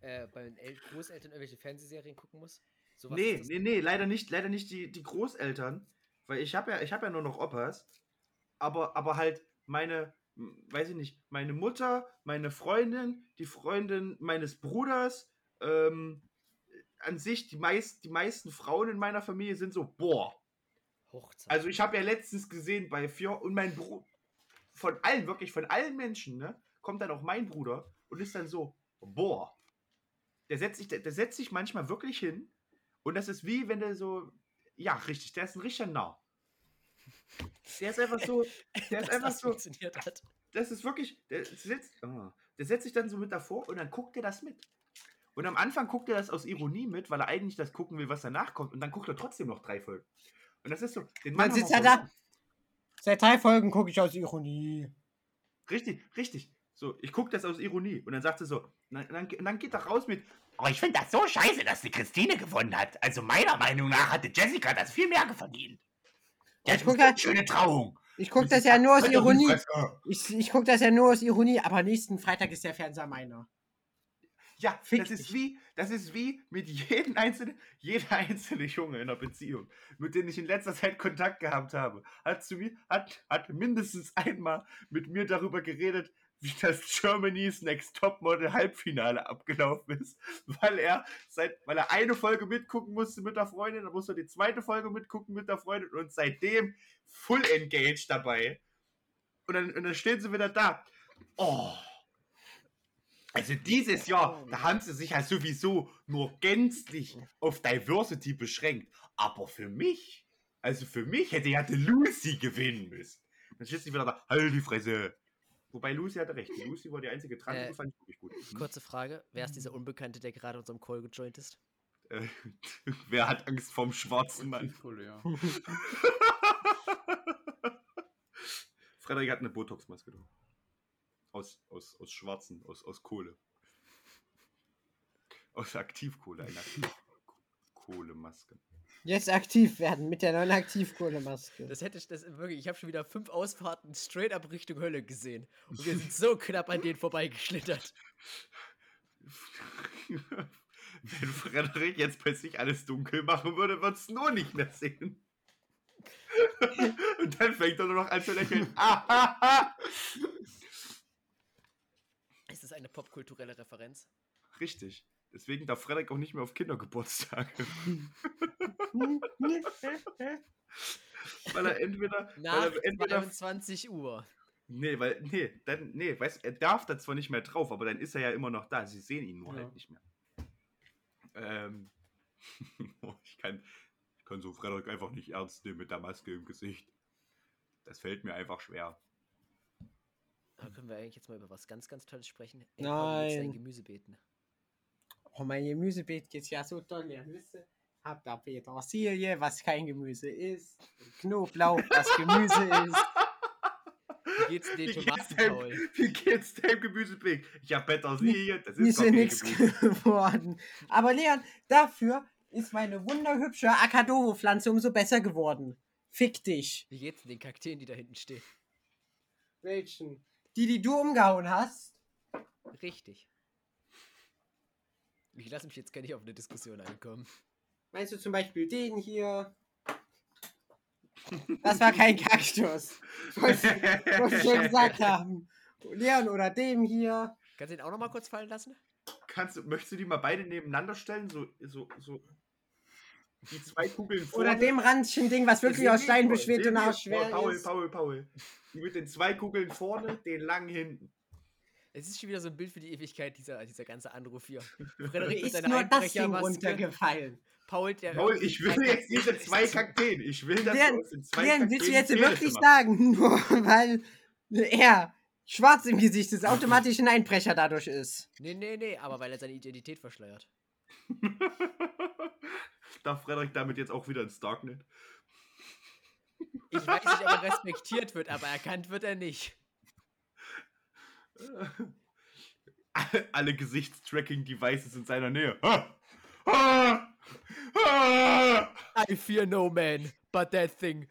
äh, bei den El Großeltern irgendwelche Fernsehserien gucken muss? Sowas Nee, nee, nee, leider nicht, leider nicht die, die Großeltern, weil ich habe ja, ich habe ja nur noch Opas, aber, aber halt meine, weiß ich nicht, meine Mutter, meine Freundin, die Freundin meines Bruders, ähm, an sich die, meist, die meisten Frauen in meiner Familie sind so, boah. Hochzeit. Also ich habe ja letztens gesehen bei Fjord und mein Bruder, von allen, wirklich von allen Menschen, ne, kommt dann auch mein Bruder und ist dann so, boah. Der setzt sich, der, der setzt sich manchmal wirklich hin und das ist wie, wenn der so, ja, richtig, der ist ein richtiger Narr. Der ist einfach so, der ist einfach das so, funktioniert hat. das ist wirklich, der setzt, ah, der setzt sich dann so mit davor und dann guckt er das mit. Und am Anfang guckt er das aus Ironie mit, weil er eigentlich das gucken will, was danach kommt. Und dann guckt er trotzdem noch drei Folgen. Und das ist so. Den Man Mann sitzt ja da. Seit drei Folgen gucke ich aus Ironie. Richtig, richtig. So, ich gucke das aus Ironie. Und dann sagt sie so, dann, und dann geht er raus mit, aber ich finde das so scheiße, dass die Christine gewonnen hat. Also meiner Meinung nach hatte Jessica das viel mehr verdient. Die Ich hat guck eine halt- schöne Trauung. Ich gucke das ja nur aus Ironie. Ich, ich gucke das ja nur aus Ironie, aber nächsten Freitag ist der Fernseher meiner. Ja, Fick das ist dich. wie, das ist wie mit jedem einzelnen, jeder einzelne Junge in einer Beziehung, mit dem ich in letzter Zeit Kontakt gehabt habe, hat zu mir, hat, hat mindestens einmal mit mir darüber geredet, wie das Germany's Next Topmodel Halbfinale abgelaufen ist, weil er seit, weil er eine Folge mitgucken musste mit der Freundin, dann musste er die zweite Folge mitgucken mit der Freundin und seitdem full engaged dabei. Und dann, und dann stehen sie wieder da. Oh. Also dieses Jahr, da haben sie sich ja sowieso nur gänzlich auf Diversity beschränkt. Aber für mich, also für mich hätte ja die Lucy gewinnen müssen. Dann steht sie wieder da, halt die Fresse. Wobei Lucy hatte recht. Die Lucy war die einzige Trans, Äh, die fand ich wirklich gut. Hm? Kurze Frage: Wer ist dieser Unbekannte, der gerade unserem Call gejoint ist? Äh, wer hat Angst vorm schwarzen Mann? Frederik hat eine Botox-Maske drauf. Aus, aus, aus schwarzen, aus, aus Kohle. Aus Aktivkohle, eine Aktivkohlemaske. Jetzt aktiv werden mit der neuen Aktivkohlemaske. Das hätte ich das wirklich. Ich habe schon wieder fünf Ausfahrten straight up Richtung Hölle gesehen. Und wir sind so knapp an denen vorbeigeschlittert. Wenn Frederik jetzt plötzlich alles dunkel machen würde, würde es nur nicht mehr sehen. Und dann fängt er nur noch an zu lächeln. Ist das eine popkulturelle Referenz? Richtig. Deswegen darf Frederik auch nicht mehr auf Kindergeburtstage. weil er entweder. Nach weil er entweder 22 Uhr. Nee, weil, nee, dann, nee, weißt er darf da zwar nicht mehr drauf, aber dann ist er ja immer noch da. Sie sehen ihn nur Ja. halt nicht mehr. Ähm, ich kann, ich kann so Frederik einfach nicht ernst nehmen mit der Maske im Gesicht. Das fällt mir einfach schwer. Da können wir eigentlich jetzt mal über was ganz, ganz Tolles sprechen. Ey, Nein. Gemüsebeeten. Oh, mein Gemüsebeet geht ja so toll, ihr wisst. Hab da Petersilie, was kein Gemüse ist. Knoblauch, was Gemüse ist. Wie geht's den Wie geht's Tomaten, deinem, Paul? wie geht's deinem Gemüsebeet? Ich hab Petersilie, das ist doch nichts geworden. Aber Leon, dafür ist meine wunderhübsche Akadovo-Pflanze umso besser geworden. Fick dich. Wie geht's den Kakteen, die da hinten stehen? Welchen? Die, die du umgehauen hast? Richtig. Ich lasse mich jetzt gar nicht auf eine Diskussion einkommen. Meinst du zum Beispiel den hier? Das war kein Kaktus. Wollte ich schon gesagt haben. Leon oder dem hier. Kannst du den auch noch mal kurz fallen lassen? Kannst möchtest du die mal beide nebeneinander stellen? So, so, so. Die zwei Kugeln Oder vorne. dem Randchen-Ding, was wirklich aus Stein Paul, den und auch schwer Paul, ist. Paul, Paul. Die mit den zwei Kugeln vorne, den langen hinten. Es ist schon wieder so ein Bild für die Ewigkeit, dieser, dieser ganze Anruf hier. Frederik Ist nur das Ding runtergefallen. Paul, der. Paul, ich will jetzt diese zwei. Kakteen. Ich will, dass Leon, den zwei Leon, willst du jetzt wirklich sagen, nur weil er schwarz im Gesicht ist, automatisch ein Einbrecher dadurch ist? Nee, nee, nee, aber weil er seine Identität verschleiert. Darf Frederik damit jetzt auch wieder ins Darknet? Ich weiß nicht, ob er respektiert wird, aber erkannt wird er nicht. Alle- Gesichtstracking-Devices in seiner Nähe. I fear no man, but that thing.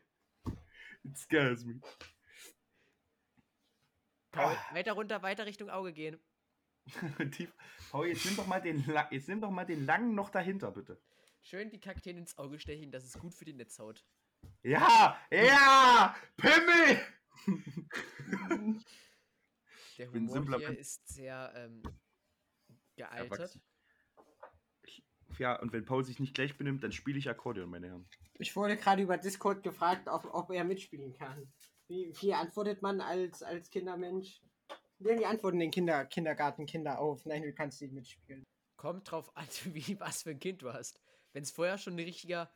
It scares me. Paul, weiter runter, weiter Richtung Auge gehen. Tief. Paul, jetzt nimm doch mal den, jetzt nimm doch mal den langen noch dahinter, bitte. Schön die Kakteen ins Auge stechen, das ist gut für die Netzhaut. Ja, ja, Pimmel! Der bin Humor simpler hier ist sehr ähm, gealtert. Erwachsen. Ja, und wenn Paul sich nicht gleich benimmt, dann spiele ich Akkordeon, meine Herren. Ich wurde gerade über Discord gefragt, ob, ob er mitspielen kann. Wie, wie antwortet man als, als Kindermensch? Wie antworten den Kinder, Kindergartenkinder auf? Nein, du kannst nicht mitspielen. Kommt drauf an, wie, was für ein Kind du hast. Wenn es vorher schon ein richtiger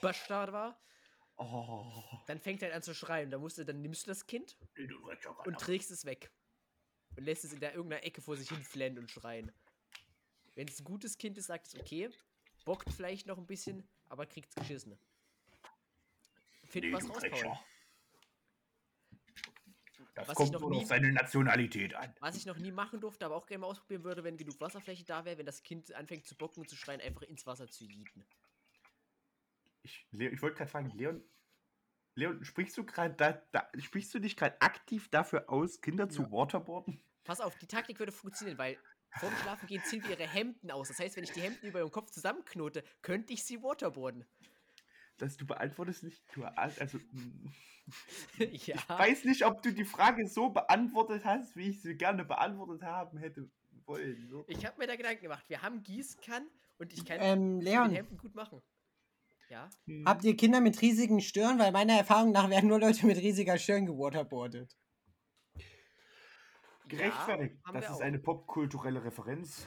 Bastard war, Oh. dann fängt er halt an zu schreien. Dann, musst du, dann nimmst du das Kind und trägst es weg. Und lässt es in der irgendeiner Ecke vor sich hin flennen und schreien. Wenn es ein gutes Kind ist, sagt es okay. Bockt vielleicht noch ein bisschen, aber kriegt's geschissen. Find was raus, Paul. Das Was ich kommt nie- auf seine Nationalität an. Was ich noch nie machen durfte, aber auch gerne mal ausprobieren würde, wenn genug Wasserfläche da wäre, wenn das Kind anfängt zu bocken und zu schreien, einfach ins Wasser zu jieten. Ich, ich wollte gerade fragen, Leon, Leon, sprichst du gerade da, da, sprichst du dich gerade aktiv dafür aus, Kinder zu Ja. waterboarden? Pass auf, die Taktik würde funktionieren, weil vorm Schlafengehen ziehen wir ihre Hemden aus. Das heißt, wenn ich die Hemden über ihrem Kopf zusammenknote, könnte ich sie waterboarden. Dass du beantwortest nicht, du, also, ja. ich weiß nicht, ob du die Frage so beantwortet hast, wie ich sie gerne beantwortet haben hätte wollen. So. Ich habe mir da Gedanken gemacht. Wir haben Gießkannen und ich kann Ähm, Leon, Hemden gut machen. Ja. Habt ihr Kinder mit riesigen Stirn? Weil meiner Erfahrung nach werden nur Leute mit riesiger Stirn gewaterboardet. Gerechtfertigt. haben das ist auch. eine popkulturelle Referenz.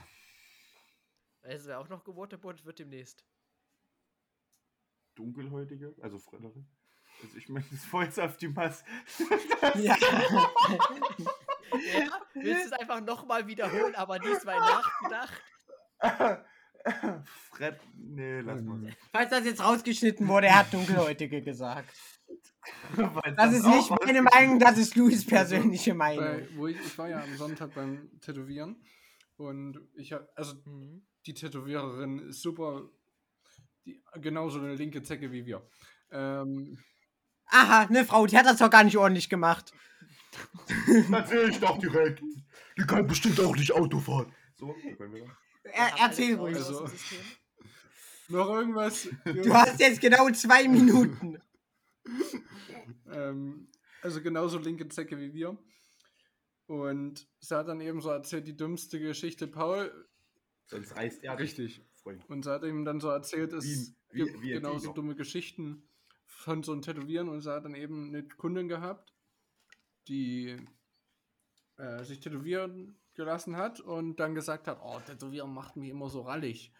Also wer auch noch gewaterboardet wird demnächst. Dunkelhäutige, also Frederik. Also ich meine, das jetzt auf die Masse. Ja. Ja, willst du es einfach nochmal wiederholen, aber diesmal nachgedacht? Fred, nee, lass mal. Falls das jetzt rausgeschnitten wurde, er hat Dunkelhäutige gesagt. Das ist nicht meine Meinung, das ist Louis' persönliche Meinung. Weil, wo ich, ich war ja am Sonntag beim Tätowieren und ich habe, also Mhm. die Tätowiererin ist super, die, genauso eine linke Zecke wie wir. Ähm, Aha, eine Frau, die hat das doch gar nicht ordentlich gemacht. Das sehe ich doch direkt. Die kann bestimmt auch nicht Auto fahren. So, da können wir dann. Er, erzähl ruhig. Also-? Noch irgendwas? Du hast jetzt genau zwei Minuten. ähm, also genauso linke Zecke wie wir. Und sie hat dann eben so erzählt, die dümmste Geschichte, Paul, Sonst reißt er. richtig. Freund. Und sie hat ihm dann so erzählt, es Wie- wie- gibt wie genauso dumme Geschichten von so einem Tätowieren und sie hat dann eben eine Kundin gehabt, die äh, sich tätowieren gelassen hat und dann gesagt hat, oh, Tätowieren macht mich immer so rallig.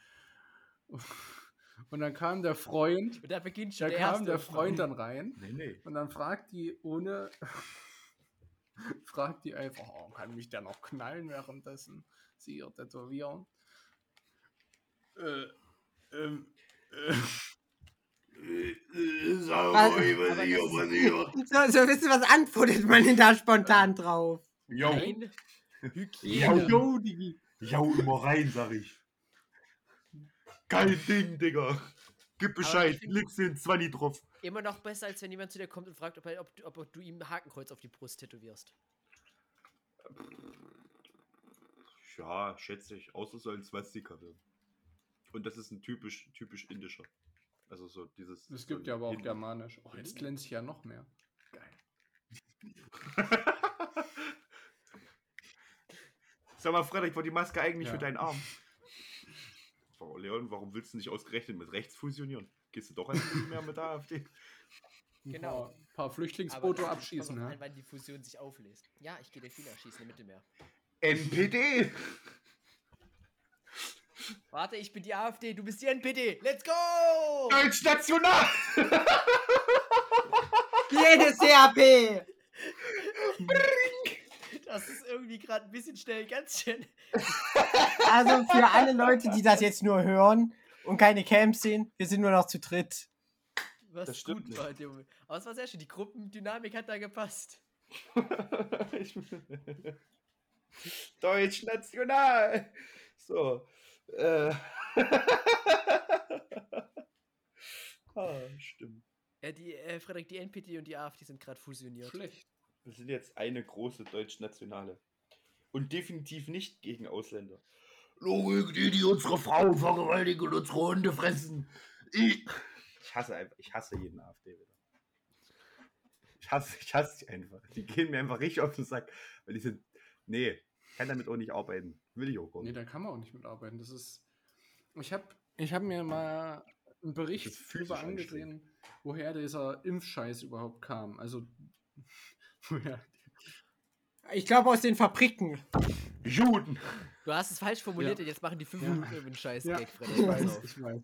Und dann kam der Freund, Und da beginnt schon da der kam erste. der Freund dann rein Nee, nee. und dann fragt die ohne, fragt die einfach, oh, kann mich der noch knallen währenddessen sie ihr tätowieren? Äh, ähm, äh, Sag mal, was hier passiert. So, so wisst ihr, was antwortet man denn da spontan drauf? Jo, Nein. jo, Hygiene. jo, Digi. Jo, immer rein, sag ich. Geil Ding, Digga. Gib Bescheid, legst den 20 drauf. Immer noch besser, als wenn jemand zu dir kommt und fragt, ob, er, ob, du- ob du ihm ein Hakenkreuz auf die Brust tätowierst. Ja, schätze ich. Außer so ein Swastika werden. Und das ist ein typisch, typisch indischer. Also so dieses. Es so gibt ja aber auch germanisch. Oh, jetzt glänze ich ja noch mehr. Geil. Sag mal, Frederik, war die Maske eigentlich Ja. für deinen Arm? Leon, warum willst du nicht ausgerechnet mit rechts fusionieren? Gehst du doch einfach nicht mehr mit der AfD? Ein Genau. paar, paar Flüchtlingsboote abschießen, ja? an, wann die Fusion sich auflöst. Ja, ich gehe Delfine erschießen im Mittelmeer. NPD! Warte, ich bin die AfD, du bist die NPD. Let's go! Deutsch National! Jedes CAP! Das ist irgendwie gerade ein bisschen schnell, ganz schön. Also für alle Leute, die das jetzt nur hören und keine Camps sehen, wir sind nur noch zu dritt. Was Das stimmt gut nicht. war. Aber es war sehr schön, die Gruppendynamik hat da gepasst. Deutsch National! So. Äh. ah, stimmt. Ja, die, äh, Frederik, die NPD und die AfD sind gerade fusioniert. Schlecht. Wir sind jetzt eine große Deutsch-Nationale. Und definitiv nicht gegen Ausländer. Logik, die, die unsere Frauen vergewaltigen und unsere Hunde fressen. Ich, ich hasse einfach, ich hasse jeden AfD wieder. Ich hasse, ich hasse die einfach. Die gehen mir einfach richtig auf den Sack. Weil die sind. Nee, kann damit auch nicht arbeiten. Will ich auch gar Nee, nicht. da kann man auch nicht mitarbeiten. Das ist. Ich habe ich hab mir mal einen Bericht darüber angesehen, woher dieser Impfscheiß überhaupt kam. Also. Ich glaube aus den Fabriken. Juden! Du hast es falsch formuliert Ja. und jetzt machen die fünf Ja. Minuten über den scheiß Ja, Gag, ich Frederik. pass weiß, ich weiß.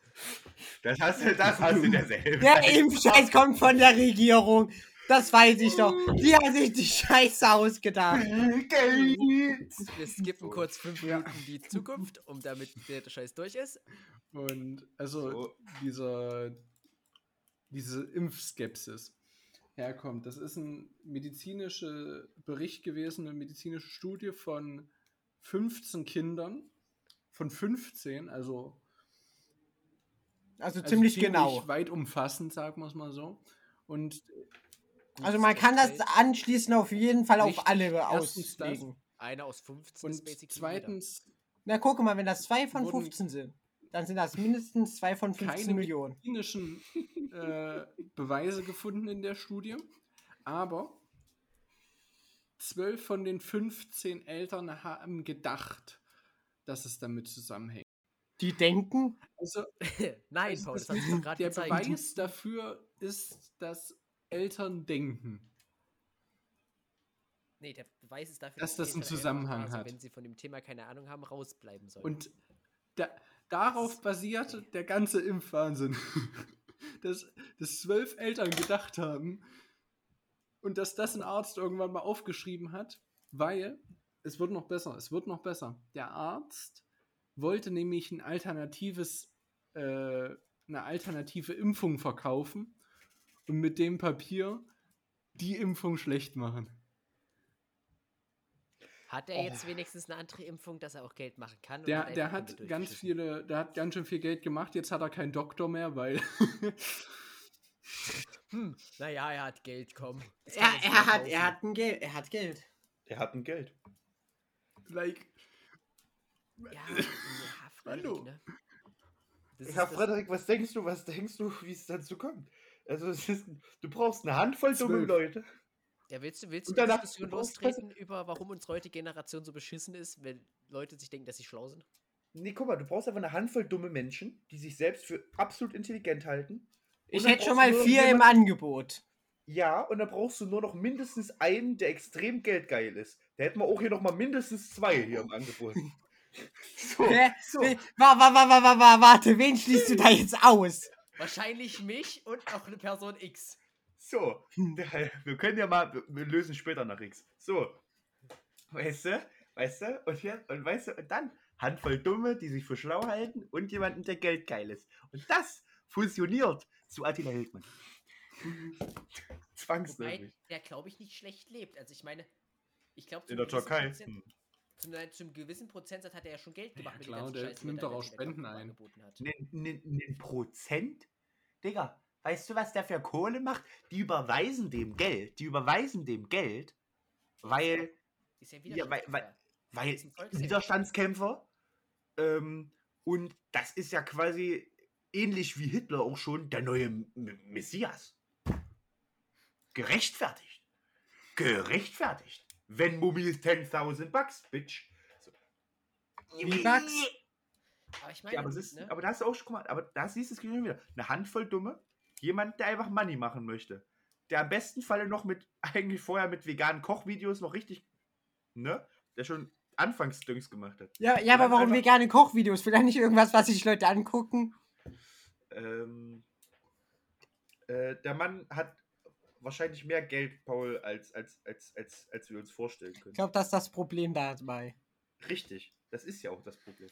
Das hast du, das hast du derselben. Der Impfscheiß kommt von der Regierung. Das weiß ich doch. Die hat sich die Scheiße ausgedacht. Geld! Wir skippen kurz fünf Ja. Minuten die Zukunft, um damit der Scheiß durch ist. Und also So. dieser, diese Impfskepsis herkommt, das ist ein medizinischer Bericht gewesen, eine medizinische Studie von 15 Kindern, von 15, also, Also also ziemlich genau. weit umfassend, sagen wir es mal so. Und Also man kann das anschließend auf jeden Fall auf alle auslegen. Einer aus 15 ist Und zweitens Na guck mal, wenn das zwei von Wurden- 15 sind, dann sind das mindestens zwei von 15 keine Millionen. medizinischen äh, Beweise gefunden in der Studie, aber 12 von den 15 Eltern haben gedacht, dass es damit zusammenhängt. Die denken, Also. Nein, Paul, das ist- hat sich doch gerade der gezeigt. Beweis dafür ist, dass Eltern denken. Nee, der Beweis ist dafür, Dass das die einen Eltern Zusammenhang einfach, hat. wenn sie von dem Thema keine Ahnung haben, rausbleiben sollen. Und da, darauf basiert der ganze Impfwahnsinn. dass, dass zwölf Eltern gedacht haben und dass das ein Arzt irgendwann mal aufgeschrieben hat, weil es wird noch besser, es wird noch besser. Der Arzt wollte nämlich ein alternatives, äh, eine alternative Impfung verkaufen und mit dem Papier die Impfung schlecht machen. Hat er jetzt wenigstens eine andere Impfung, dass er auch Geld machen kann? Der, er der hat ganz viele, der hat ganz schön viel Geld gemacht. Jetzt hat er keinen Doktor mehr, weil Hm, naja, er hat Geld, komm. Er, er, hat, er hat ein Geld. Er hat Geld. Er hat ein Geld. like, Ja, ja Frederik, Hallo. ne? Das Ja, Frederik, was denkst du, was denkst du, wie es dazu kommt? Also, es ist, du brauchst eine Handvoll dumme. Leute. Ja, willst du, willst du Und eine danach- Diskussion lostreten über, warum unsere heutige Generation so beschissen ist, wenn Leute sich denken, dass sie schlau sind? Nee, guck mal, du brauchst einfach eine Handvoll dumme Menschen, die sich selbst für absolut intelligent halten. Ich hätte schon mal vier im Angebot. Ja, und dann brauchst du nur noch mindestens einen, der extrem geldgeil ist. Da hätten wir auch hier noch mal mindestens zwei hier im Angebot. So, Hä? so. Wa, wa, wa, wa, wa, wa, warte, wen schließt du da jetzt aus? Wahrscheinlich mich und noch eine Person X. So, wir können ja mal, wir- lösen später nach X. So, weißt du, weißt du, und hier, und weißt du, und dann Handvoll Dumme, die sich für schlau halten und jemanden, der geldgeil ist. Und das fusioniert zu Attila Hildmann. Zwangsläufig. der, glaube ich, nicht schlecht lebt. Also ich meine, ich glaube, In der Türkei. Hm. Zu, einem- zu einem gewissen Prozentsatz hat er ja schon Geld gemacht mit klar, ganzen der Scheiß, er nimmt da doch auch Spenden ein. angeboten hat. Ein Prozent? Digga, weißt du, was der für Kohle macht? Die überweisen dem Geld. Die überweisen dem Geld, weil, Ist ja Ja, weil- weil- weil ist. Widerstandskämpfer ähm, und das ist ja quasi ähnlich wie Hitler auch schon der neue M Messias. Gerechtfertigt. Gerechtfertigt. Wenn Mummy ist 10.000 Bucks, Bitch. So. Wie Bucks? Aber ich meine, Ja, aber, ist, ne? aber da hast du auch schon, guck mal, aber da siehst du es schon wieder. Eine Handvoll Dumme, jemand, der einfach Money machen möchte. Der am besten Falle noch mit, eigentlich vorher mit veganen Kochvideos noch richtig, ne? Der schon Anfangsdüngs gemacht hat. Ja, ja aber warum vegane Kochvideos? Vielleicht nicht irgendwas, was sich Leute angucken? Ähm, äh, der Mann hat wahrscheinlich mehr Geld, Paul, als, als, als, als, als wir uns vorstellen können. Ich glaube, das ist das Problem dabei. Richtig, das ist ja auch das Problem.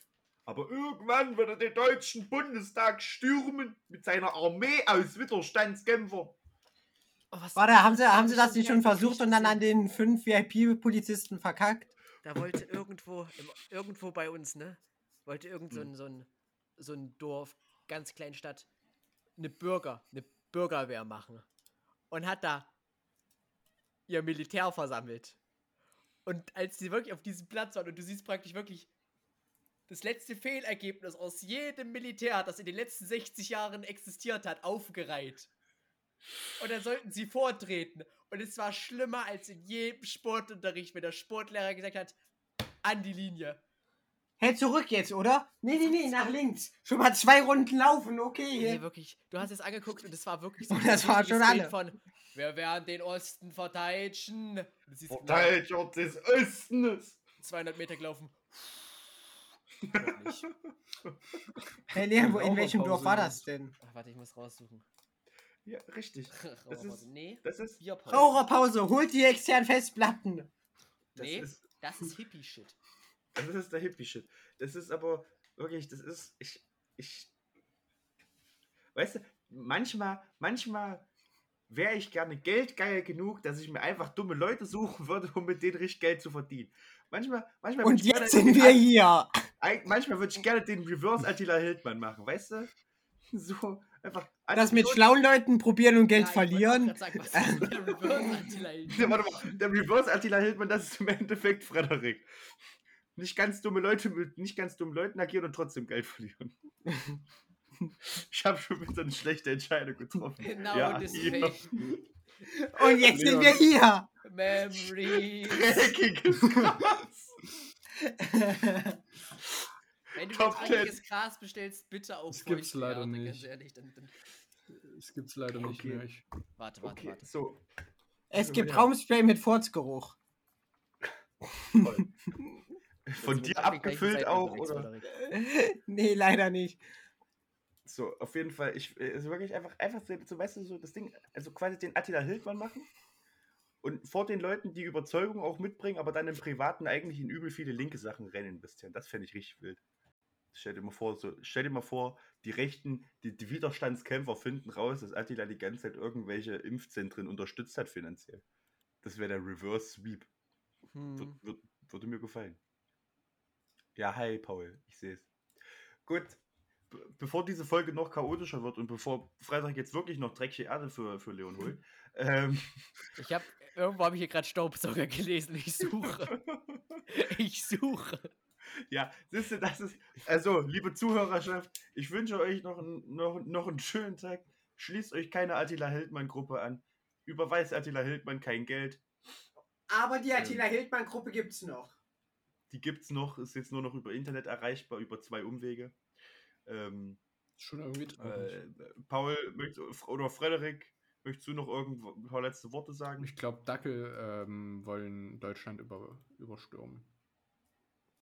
Aber irgendwann wird er den deutschen Bundestag stürmen mit seiner Armee aus Widerstandskämpfern. Oh, was- Warte, haben sie, hab haben sie das nicht schon versucht und dann an den fünf VIP-Polizisten verkackt? Da wollte irgendwo, im, irgendwo bei uns, ne? Wollte irgend so ein, so ein, so ein Dorf, ganz kleine Stadt, eine Bürger, eine Bürgerwehr machen. Und hat da ihr Militär versammelt. Und als sie wirklich auf diesem Platz waren und du siehst praktisch wirklich das letzte Fehlergebnis aus jedem Militär, das in den letzten 60 Jahren existiert hat, aufgereiht. Und dann sollten sie vortreten. Und es war schlimmer als in jedem Sportunterricht, wenn der Sportlehrer gesagt hat, an die Linie. Hey, zurück jetzt, oder? Nee, nee, nee, nach links. Schon mal zwei Runden laufen, okay. Nee, wirklich. Du hast es angeguckt und es war wirklich so. Und das richtiges schon alle. Von, wir werden den Osten verteidigen. Verteidiger des Ostens. 200 Meter gelaufen. Hey, Leon, wo, in welchem Dorf war das denn? Ach, warte, ich muss raussuchen. Ja, richtig. Raucherpause. nee, Das ist, Bierpause. Raucherpause, holt die externen Festplatten. das Nee, ist, das ist Hippie-Shit. das ist der Hippie-Shit. Das ist aber wirklich, das ist, ich, ich, weißt du, manchmal, manchmal wäre ich gerne geldgeil genug, dass ich mir einfach dumme Leute suchen würde, um mit denen richtig Geld zu verdienen. Manchmal, manchmal Und jetzt sind wir hier. Manchmal würde ich gerne den Reverse Attila Hildmann machen, weißt du? So, einfach. Das mit schlauen Leuten probieren und Geld Ja, verlieren. Sagen, der Reverse Attila Ja, Hildmann? warte mal, der Reverse Attila Hildmann, das ist im Endeffekt Frederik. Nicht ganz dumme Leute mit nicht ganz dummen Leuten agieren und trotzdem Geld verlieren. Ich habe schon wieder eine schlechte Entscheidung getroffen. Genau ja, deswegen. Und jetzt sind wir hier. Memories. Dreckiges Gras. Wenn du Top jetzt 10. dreckiges Gras bestellst, bitte auf Das gibt's leider Feuchtwerte, nicht. Ganz ehrlich, dann, dann, Das gibt's leider nicht Okay. mehr. Ich, warte, warte, Okay, warte. so. Es gibt Ja. Raumspray mit Furzgeruch. Jetzt Von dir abgefüllt auch, oder? Nee, leider nicht. So, auf jeden Fall, ich äh, also wirklich einfach, einfach so, weißt du, so das Ding, also quasi den Attila Hildmann machen und vor den Leuten die Überzeugung auch mitbringen, aber dann im Privaten eigentlich in übel viele linke Sachen rennen investieren. Das fände ich richtig wild. Stell dir mal vor, so, stell dir mal vor, die Rechten, die, die Widerstandskämpfer finden raus, dass Attila die ganze Zeit irgendwelche Impfzentren unterstützt hat finanziell. Das wäre der Reverse Sweep. Hm. wür- würde mir gefallen. Ja, hi, Paul. Ich sehe es. Gut. Be bevor diese Folge noch chaotischer wird und bevor Freitag jetzt wirklich noch dreckige Erde für, für Leon holt, ähm, Ich habe irgendwo habe ich hier gerade Staubsauger gelesen. Ich suche. Ich suche. ja, siehst du, das ist. Also, liebe Zuhörerschaft, ich wünsche euch noch, einen- noch, noch einen schönen Tag. Schließt euch keine Attila Hildmann-Gruppe an. Überweist Attila Hildmann kein Geld. Aber die Attila Hildmann-Gruppe gibt's noch. Die gibt's noch, ist jetzt nur noch über Internet erreichbar, über zwei Umwege. Ähm, schon irgendwie traurig. Äh, Paul oder Frederik, möchtest du noch irgendwo ein paar letzte Worte sagen? ich glaube, Dackel ähm, wollen Deutschland über, überstürmen.